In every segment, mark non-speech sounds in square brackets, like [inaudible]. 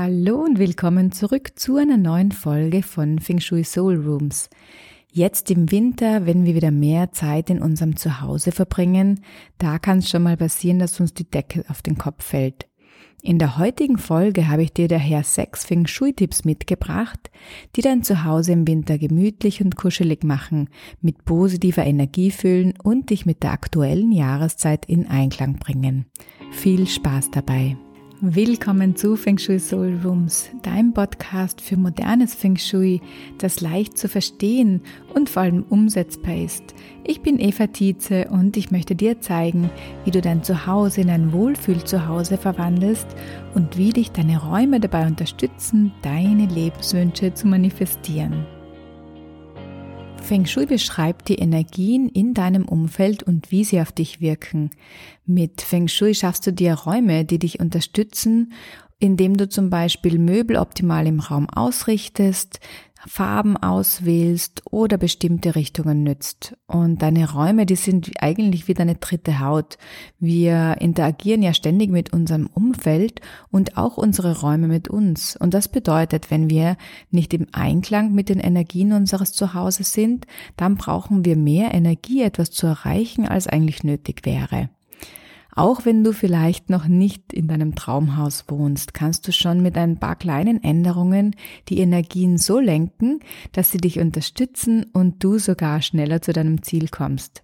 Hallo und willkommen zurück zu einer neuen Folge von Feng Shui Soul Rooms. Jetzt im Winter, wenn wir wieder mehr Zeit in unserem Zuhause verbringen, da kann es schon mal passieren, dass uns die Decke auf den Kopf fällt. In der heutigen Folge habe ich dir daher sechs Feng Shui-Tipps mitgebracht, die dein Zuhause im Winter gemütlich und kuschelig machen, mit positiver Energie füllen und dich mit der aktuellen Jahreszeit in Einklang bringen. Viel Spaß dabei! Willkommen zu Feng Shui Soul Rooms, deinem Podcast für modernes Feng Shui, das leicht zu verstehen und vor allem umsetzbar ist. Ich bin Eva Tietze und ich möchte dir zeigen, wie du dein Zuhause in ein Wohlfühl-Zuhause verwandelst und wie dich deine Räume dabei unterstützen, deine Lebenswünsche zu manifestieren. Feng Shui beschreibt die Energien in deinem Umfeld und wie sie auf dich wirken. Mit Feng Shui schaffst du dir Räume, die dich unterstützen, indem du zum Beispiel Möbel optimal im Raum ausrichtest, Farben auswählst oder bestimmte Richtungen nützt. Und deine Räume, die sind eigentlich wie deine dritte Haut. Wir interagieren ja ständig mit unserem Umfeld und auch unsere Räume mit uns. Und das bedeutet, wenn wir nicht im Einklang mit den Energien unseres Zuhauses sind, dann brauchen wir mehr Energie, etwas zu erreichen, als eigentlich nötig wäre. Auch wenn du vielleicht noch nicht in deinem Traumhaus wohnst, kannst du schon mit ein paar kleinen Änderungen die Energien so lenken, dass sie dich unterstützen und du sogar schneller zu deinem Ziel kommst.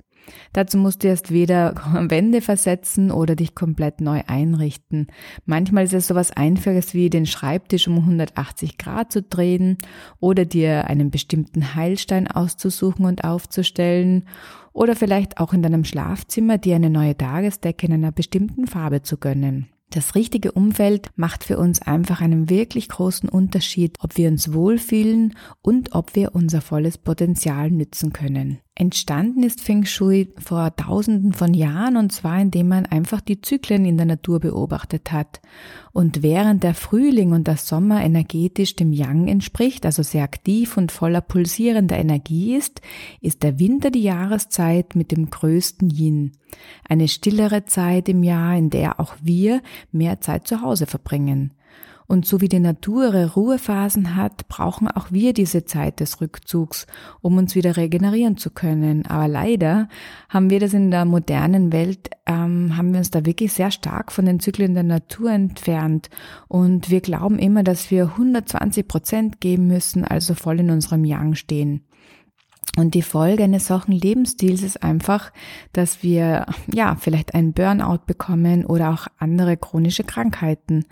Dazu musst du erst weder [laughs] Wände versetzen oder dich komplett neu einrichten. Manchmal ist es sowas Einfaches wie den Schreibtisch um 180 Grad zu drehen oder dir einen bestimmten Heilstein auszusuchen und aufzustellen oder vielleicht auch in deinem Schlafzimmer dir eine neue Tagesdecke in einer bestimmten Farbe zu gönnen. Das richtige Umfeld macht für uns einfach einen wirklich großen Unterschied, ob wir uns wohlfühlen und ob wir unser volles Potenzial nützen können. Entstanden ist Feng Shui vor tausenden von Jahren und zwar indem man einfach die Zyklen in der Natur beobachtet hat. Und während der Frühling und der Sommer energetisch dem Yang entspricht, also sehr aktiv und voller pulsierender Energie ist, ist der Winter die Jahreszeit mit dem größten Yin. Eine stillere Zeit im Jahr, in der auch wir mehr Zeit zu Hause verbringen. Und so wie die Natur ihre Ruhephasen hat, brauchen auch wir diese Zeit des Rückzugs, um uns wieder regenerieren zu können. Aber leider haben wir das in der modernen Welt, ähm, haben wir uns da wirklich sehr stark von den Zyklen der Natur entfernt. Und wir glauben immer, dass wir 120 Prozent geben müssen, also voll in unserem Yang stehen. Und die Folge eines solchen Lebensstils ist einfach, dass wir ja vielleicht einen Burnout bekommen oder auch andere chronische Krankheiten.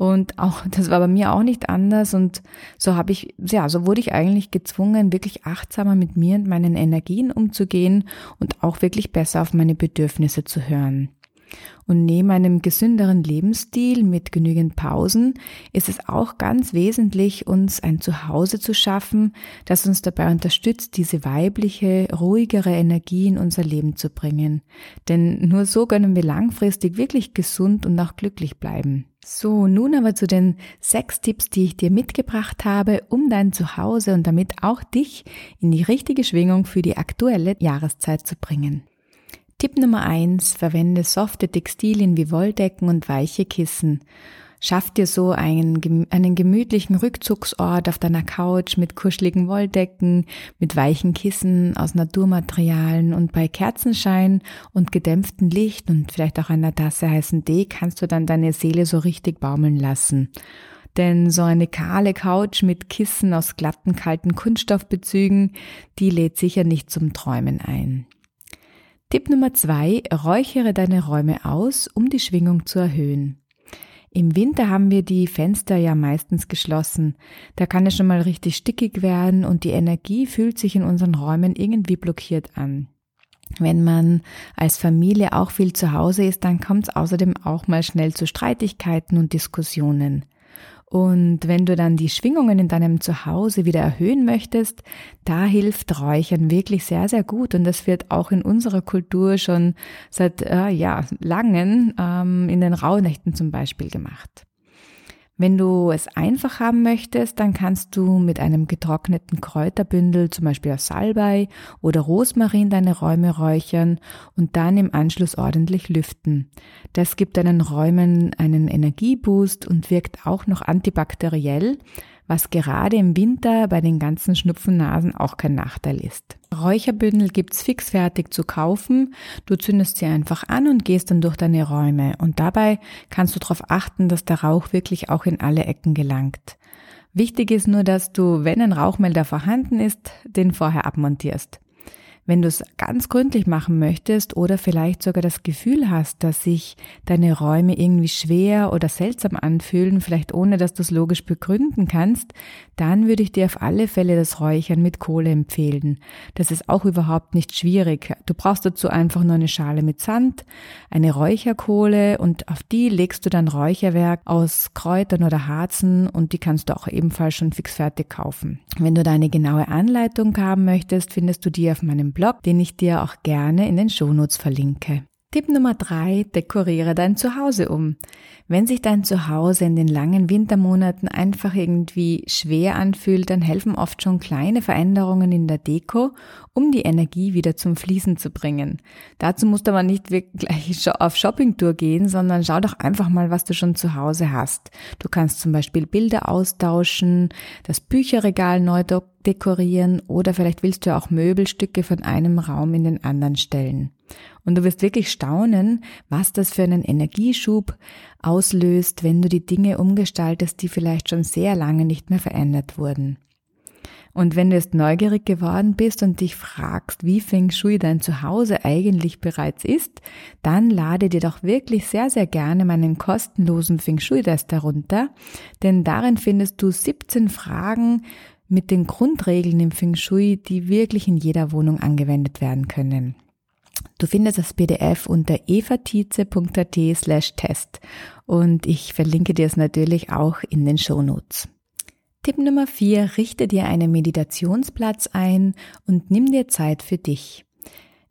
Und auch, [laughs] das war bei mir auch nicht anders. Und so habe ich, ja, so wurde ich eigentlich gezwungen, wirklich achtsamer mit mir und meinen Energien umzugehen und auch wirklich besser auf meine Bedürfnisse zu hören. Und neben einem gesünderen Lebensstil mit genügend Pausen ist es auch ganz wesentlich, uns ein Zuhause zu schaffen, das uns dabei unterstützt, diese weibliche, ruhigere Energie in unser Leben zu bringen. Denn nur so können wir langfristig wirklich gesund und auch glücklich bleiben. So, nun aber zu den sechs Tipps, die ich dir mitgebracht habe, um dein Zuhause und damit auch dich in die richtige Schwingung für die aktuelle Jahreszeit zu bringen. Tipp Nummer eins: Verwende softe Textilien wie Wolldecken und weiche Kissen. Schaff dir so einen, einen gemütlichen Rückzugsort auf deiner Couch mit kuscheligen Wolldecken, mit weichen Kissen aus Naturmaterialien und bei Kerzenschein und gedämpftem Licht und vielleicht auch einer Tasse heißen Tee kannst du dann deine Seele so richtig baumeln lassen. Denn so eine kahle Couch mit Kissen aus glatten, kalten Kunststoffbezügen, die lädt sicher nicht zum Träumen ein. Tipp Nummer zwei, räuchere deine Räume aus, um die Schwingung zu erhöhen. Im Winter haben wir die Fenster ja meistens geschlossen. Da kann es schon mal richtig stickig werden und die Energie fühlt sich in unseren Räumen irgendwie blockiert an. Wenn man als Familie auch viel zu Hause ist, dann kommt es außerdem auch mal schnell zu Streitigkeiten und Diskussionen. Und wenn du dann die Schwingungen in deinem Zuhause wieder erhöhen möchtest, da hilft Räuchern wirklich sehr, sehr gut. Und das wird auch in unserer Kultur schon seit äh, ja, langen ähm, in den Rauhnächten zum Beispiel gemacht. Wenn du es einfach haben möchtest, dann kannst du mit einem getrockneten Kräuterbündel, zum Beispiel aus Salbei oder Rosmarin, deine Räume räuchern und dann im Anschluss ordentlich lüften. Das gibt deinen Räumen einen Energieboost und wirkt auch noch antibakteriell, was gerade im Winter bei den ganzen Schnupfennasen auch kein Nachteil ist. Räucherbündel gibt's fixfertig zu kaufen. Du zündest sie einfach an und gehst dann durch deine Räume. Und dabei kannst du darauf achten, dass der Rauch wirklich auch in alle Ecken gelangt. Wichtig ist nur, dass du, wenn ein Rauchmelder vorhanden ist, den vorher abmontierst. Wenn du es ganz gründlich machen möchtest oder vielleicht sogar das Gefühl hast, dass sich deine Räume irgendwie schwer oder seltsam anfühlen, vielleicht ohne dass du es logisch begründen kannst, dann würde ich dir auf alle Fälle das Räuchern mit Kohle empfehlen. Das ist auch überhaupt nicht schwierig. Du brauchst dazu einfach nur eine Schale mit Sand, eine Räucherkohle und auf die legst du dann Räucherwerk aus Kräutern oder Harzen und die kannst du auch ebenfalls schon fixfertig kaufen. Wenn du da eine genaue Anleitung haben möchtest, findest du die auf meinem Blog Blog, den ich dir auch gerne in den Shownotes verlinke. Tipp Nummer drei: Dekoriere dein Zuhause um. Wenn sich dein Zuhause in den langen Wintermonaten einfach irgendwie schwer anfühlt, dann helfen oft schon kleine Veränderungen in der Deko, um die Energie wieder zum Fließen zu bringen. Dazu musst du aber nicht wirklich [laughs] auf Shoppingtour gehen, sondern schau doch einfach mal, was du schon zu Hause hast. Du kannst zum Beispiel Bilder austauschen, das Bücherregal neu dekorieren oder vielleicht willst du auch Möbelstücke von einem Raum in den anderen stellen. Und du wirst wirklich staunen, was das für einen Energieschub auslöst, wenn du die Dinge umgestaltest, die vielleicht schon sehr lange nicht mehr verändert wurden. Und wenn du jetzt neugierig geworden bist und dich fragst, wie Feng Shui dein Zuhause eigentlich bereits ist, dann lade dir doch wirklich sehr, sehr gerne meinen kostenlosen Feng Shui-Test herunter, denn darin findest du 17 Fragen mit den Grundregeln im Feng Shui, die wirklich in jeder Wohnung angewendet werden können. Du findest das PDF unter evatize.at slash test und ich verlinke dir es natürlich auch in den Shownotes. Tipp Nummer 4, richte dir einen Meditationsplatz ein und nimm dir Zeit für dich.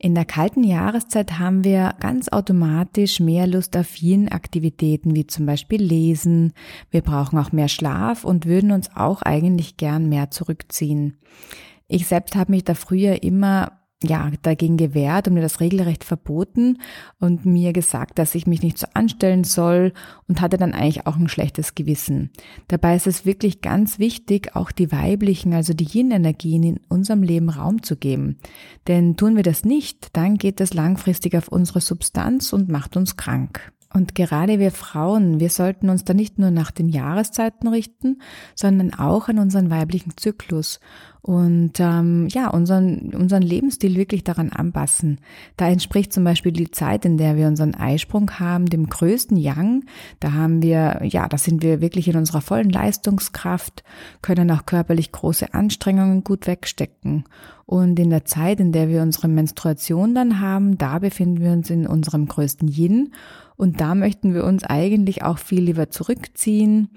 In der kalten Jahreszeit haben wir ganz automatisch mehr Lust auf vielen Aktivitäten, wie zum Beispiel Lesen. Wir brauchen auch mehr Schlaf und würden uns auch eigentlich gern mehr zurückziehen. Ich selbst habe mich da früher immer ja, dagegen gewehrt und mir das regelrecht verboten und mir gesagt, dass ich mich nicht so anstellen soll und hatte dann eigentlich auch ein schlechtes Gewissen. Dabei ist es wirklich ganz wichtig, auch die weiblichen, also die Yin-Energien in unserem Leben Raum zu geben. Denn tun wir das nicht, dann geht das langfristig auf unsere Substanz und macht uns krank. Und gerade wir Frauen, wir sollten uns da nicht nur nach den Jahreszeiten richten, sondern auch an unseren weiblichen Zyklus und ähm, ja, unseren, unseren Lebensstil wirklich daran anpassen. Da entspricht zum Beispiel die Zeit, in der wir unseren Eisprung haben, dem größten Yang. Da haben wir, ja, da sind wir wirklich in unserer vollen Leistungskraft, können auch körperlich große Anstrengungen gut wegstecken. Und in der Zeit, in der wir unsere Menstruation dann haben, da befinden wir uns in unserem größten Yin. Und da möchten wir uns eigentlich auch viel lieber zurückziehen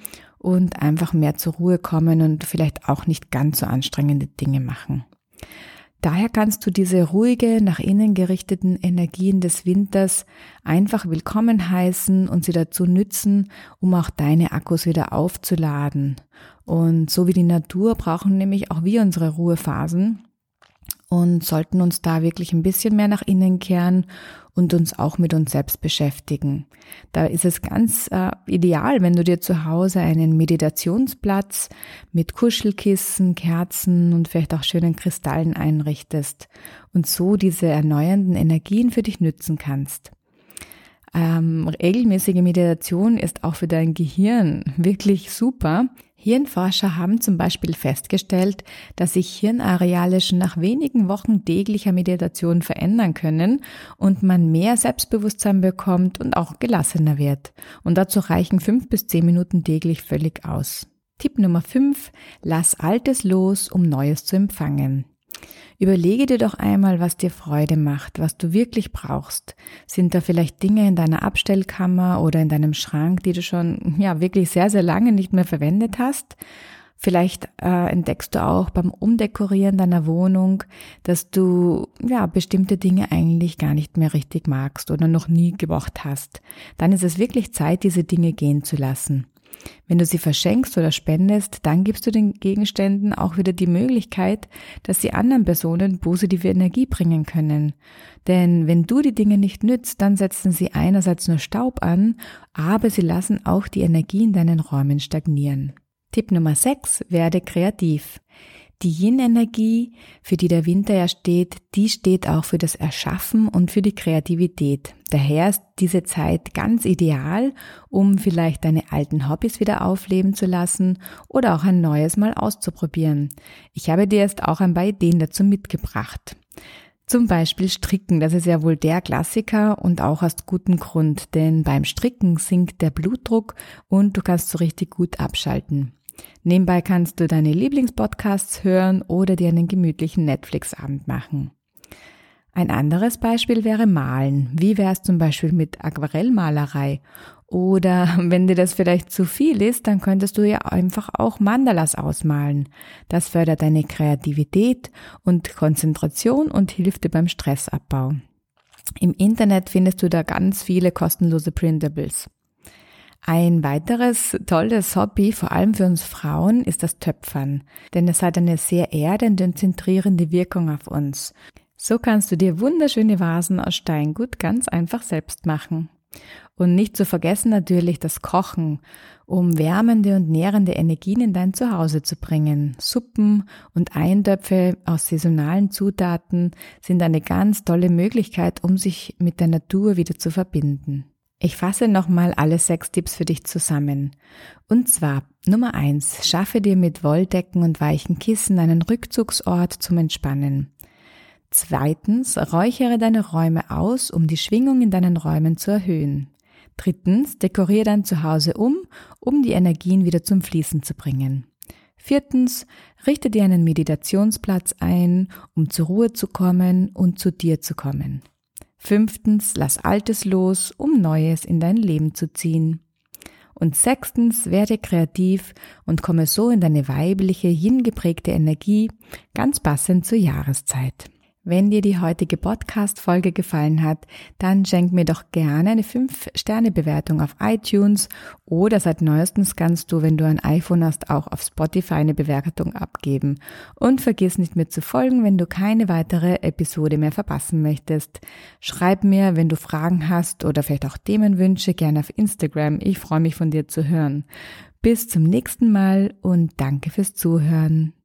und einfach mehr zur Ruhe kommen und vielleicht auch nicht ganz so anstrengende Dinge machen. Daher kannst du diese ruhige, nach innen gerichteten Energien des Winters einfach willkommen heißen und sie dazu nützen, um auch deine Akkus wieder aufzuladen. Und so wie die Natur brauchen nämlich auch wir unsere Ruhephasen und sollten uns da wirklich ein bisschen mehr nach innen kehren und uns auch mit uns selbst beschäftigen. Da ist es ganz äh, ideal, wenn du dir zu Hause einen Meditationsplatz mit Kuschelkissen, Kerzen und vielleicht auch schönen Kristallen einrichtest und so diese erneuernden Energien für dich nützen kannst. Ähm, regelmäßige Meditation ist auch für dein Gehirn wirklich super. Hirnforscher haben zum Beispiel festgestellt, dass sich Hirnareale schon nach wenigen Wochen täglicher Meditation verändern können und man mehr Selbstbewusstsein bekommt und auch gelassener wird. Und dazu reichen fünf bis zehn Minuten täglich völlig aus. Tipp Nummer fünf: Lass Altes los, um Neues zu empfangen. Überlege dir doch einmal, was dir Freude macht, was du wirklich brauchst. Sind da vielleicht Dinge in deiner Abstellkammer oder in deinem Schrank, die du schon ja wirklich sehr, sehr lange nicht mehr verwendet hast? Vielleicht äh, entdeckst du auch beim Umdekorieren deiner Wohnung, dass du ja bestimmte Dinge eigentlich gar nicht mehr richtig magst oder noch nie gemacht hast. Dann ist es wirklich Zeit, diese Dinge gehen zu lassen. Wenn du sie verschenkst oder spendest, dann gibst du den Gegenständen auch wieder die Möglichkeit, dass sie anderen Personen positive Energie bringen können. Denn wenn du die Dinge nicht nützt, dann setzen sie einerseits nur Staub an, aber sie lassen auch die Energie in deinen Räumen stagnieren. Tipp Nummer 6. Werde kreativ. Die Yin-Energie, für die der Winter ja steht, die steht auch für das Erschaffen und für die Kreativität. Daher ist diese Zeit ganz ideal, um vielleicht deine alten Hobbys wieder aufleben zu lassen oder auch ein neues mal auszuprobieren. Ich habe dir jetzt auch ein paar Ideen dazu mitgebracht. Zum Beispiel Stricken, das ist ja wohl der Klassiker und auch aus gutem Grund, denn beim Stricken sinkt der Blutdruck und du kannst so richtig gut abschalten. Nebenbei kannst du deine Lieblingspodcasts hören oder dir einen gemütlichen Netflix-Abend machen. Ein anderes Beispiel wäre Malen. Wie wäre es zum Beispiel mit Aquarellmalerei? Oder [laughs] wenn dir das vielleicht zu viel ist, dann könntest du ja einfach auch Mandalas ausmalen. Das fördert deine Kreativität und Konzentration und hilft dir beim Stressabbau. Im Internet findest du da ganz viele kostenlose Printables. Ein weiteres tolles Hobby, vor allem für uns Frauen, ist das Töpfern, denn es hat eine sehr erdende und zentrierende Wirkung auf uns. So kannst du dir wunderschöne Vasen aus Steingut ganz einfach selbst machen. Und nicht zu vergessen natürlich das Kochen, um wärmende und nährende Energien in dein Zuhause zu bringen. Suppen und Eintöpfe aus saisonalen Zutaten sind eine ganz tolle Möglichkeit, um sich mit der Natur wieder zu verbinden. Ich fasse nochmal alle sechs Tipps für dich zusammen. Und zwar Nummer eins: Schaffe dir mit Wolldecken und weichen Kissen einen Rückzugsort zum Entspannen. Zweitens, räuchere deine Räume aus, um die Schwingung in deinen Räumen zu erhöhen. Drittens, dekoriere dein Zuhause um, um die Energien wieder zum Fließen zu bringen. Viertens, richte dir einen Meditationsplatz ein, um zur Ruhe zu kommen und zu dir zu kommen. Fünftens, lass Altes los, um Neues in dein Leben zu ziehen. Und sechstens, werde kreativ und komme so in deine weibliche, hingeprägte Energie, ganz passend zur Jahreszeit. Wenn dir die heutige Podcast-Folge gefallen hat, dann schenk mir doch gerne eine 5-Sterne-Bewertung auf iTunes oder seit neuestens kannst du, wenn du ein iPhone hast, auch auf Spotify eine Bewertung abgeben. Und vergiss nicht mir zu folgen, wenn du keine weitere Episode mehr verpassen möchtest. Schreib mir, wenn du Fragen hast oder vielleicht auch Themenwünsche, gerne auf Instagram. Ich freue mich von dir zu hören. Bis zum nächsten Mal und danke fürs Zuhören.